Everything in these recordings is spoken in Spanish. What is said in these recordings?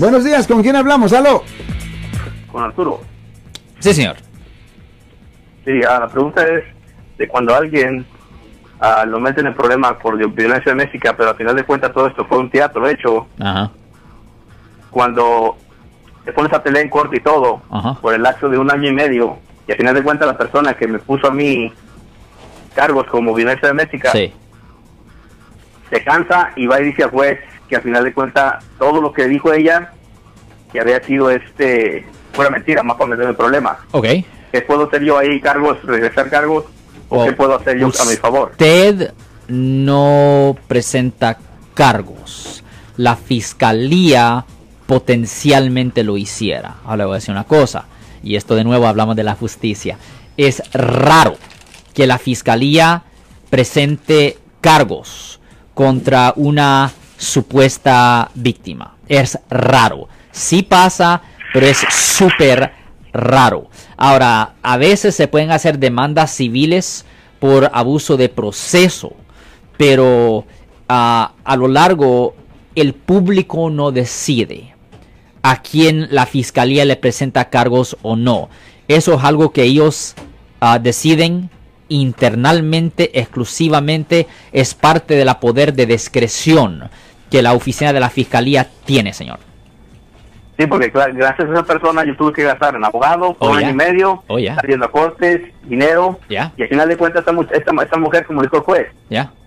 Buenos días, ¿con quién hablamos? ¡Aló! Con Arturo. Sí, señor. Sí, ah, la pregunta es de cuando alguien ah, lo meten en problemas por violencia doméstica, pero al final de cuentas todo esto fue un teatro hecho, Ajá. cuando te pones a pelear en corte y todo, Ajá. por el lapso de un año y medio, y al final de cuentas la persona que me puso a mí cargos como violencia doméstica, Sí. se cansa y va y dice al juez que al final de cuentas todo lo que dijo ella, que había sido este, fuera mentira, más para meterme en problemas. Ok. ¿Qué puedo hacer yo ahí, cargos, regresar cargos? ¿O O qué puedo hacer yo a mi favor? Usted no presenta cargos. La fiscalía potencialmente lo hiciera. Ahora le voy a decir una cosa. Y esto de nuevo hablamos de la justicia. Es raro que la fiscalía presente cargos contra una supuesta víctima. Es raro. Sí pasa, pero es súper raro. Ahora, a veces se pueden hacer demandas civiles por abuso de proceso, pero ah, a lo largo el público no decide a quién la fiscalía le presenta cargos o no. Eso es algo que ellos ah, deciden internamente, exclusivamente, es parte de la poder de discreción que la oficina de la fiscalía tiene, señor. Sí, porque gracias a esa persona yo tuve que gastar en abogado por Oh, un ya. año y medio, Oh, saliendo a cortes, dinero, Ya. y al final de cuentas esta, esta, esta mujer, como dijo el juez,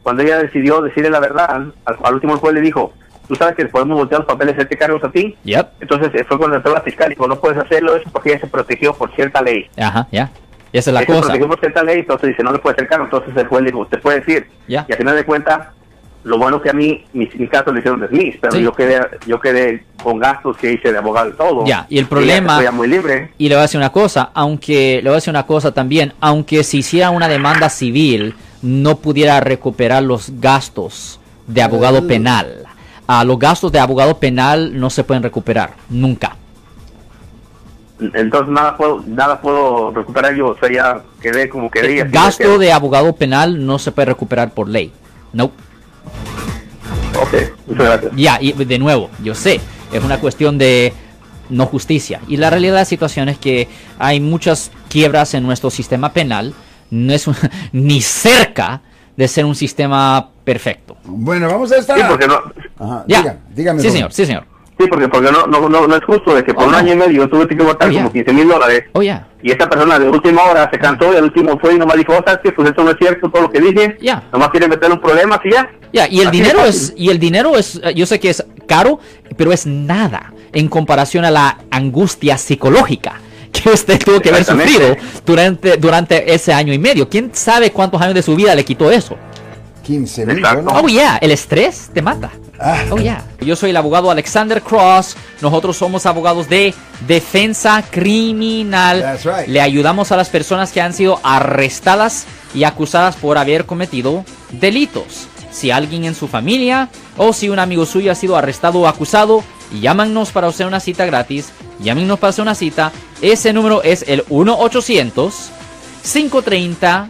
cuando ella decidió decirle la verdad, al, al último el juez le dijo, tú sabes que podemos voltear los papeles y hacerte cargos a ti, Yep. entonces eh, fue cuando entró la fiscal y dijo, no puedes hacerlo eso porque ella se protegió por cierta ley. Ajá, ya. Y esa es la Ella se cosa. protegió por cierta ley, entonces dice, no le puede hacer cargo, entonces el juez le dijo, usted puede decir, y al final de cuentas, lo bueno que a mí, mi, mi caso le hicieron desmiss, pero Sí. yo quedé yo quedé con gastos que hice de abogado y todo. Ya, y el problema- fue ya muy libre. Y le voy a decir una cosa, aunque le voy a decir una cosa también, aunque se hiciera una demanda civil, no pudiera recuperar los gastos de abogado penal. Ah, los gastos de abogado penal no se pueden recuperar, nunca. Entonces nada puedo, nada puedo recuperar yo, o sea, ya quedé como quedé. y El así gasto de abogado penal no se puede recuperar por ley. No. Ok, muchas gracias. Ya, y de nuevo, yo sé, es una cuestión de no justicia. Y la realidad de la situación es que hay muchas quiebras en nuestro sistema penal. No es un- ni cerca de ser un sistema perfecto. Bueno, vamos a estar. Sí, porque no, Ajá, Ya. dígame, dígame. sí, señor, sí, señor. Sí, porque, porque no, no, no, no es justo de que por Oh, un año y medio yo tuve que Oh, ya. como 15 mil dólares Oh, y esta persona de última hora se cansó y al último fue y nomás dijo, oh, ¿sabes qué? Pues eso no es cierto todo lo que dije. Ya. Nomás quiere meter un problema, así ya. Ya, y el Así dinero es, y el dinero es, yo sé que es caro, pero es nada en comparación a la angustia psicológica que usted tuvo que haber sufrido durante, durante ese año y medio. ¿Quién sabe cuántos años de su vida le quitó eso? 15 mil. Exacto. bueno. Oh, yeah, el estrés te mata. Ah. Oh, yeah. Yo soy el abogado Alexander Cross. Nosotros somos abogados de defensa criminal. That's right. Le ayudamos a las personas que han sido arrestadas y acusadas por haber cometido delitos. Si alguien en su familia o si un amigo suyo ha sido arrestado o acusado, llámanos para hacer una cita gratis. Llámenos para hacer una cita. Ese número es el 1 800 530